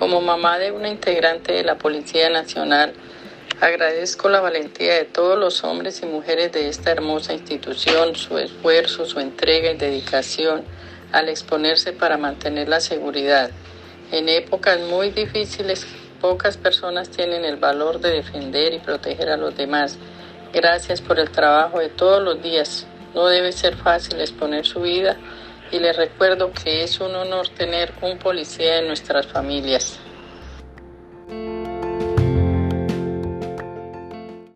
Como mamá de una integrante de la Policía Nacional, agradezco la valentía de todos los hombres y mujeres de esta hermosa institución, su esfuerzo, su entrega y dedicación al exponerse para mantener la seguridad. En épocas muy difíciles, pocas personas tienen el valor de defender y proteger a los demás. Gracias por el trabajo de todos los días. No debe ser fácil exponer su vida y les recuerdo que es un honor tener un policía en nuestras familias.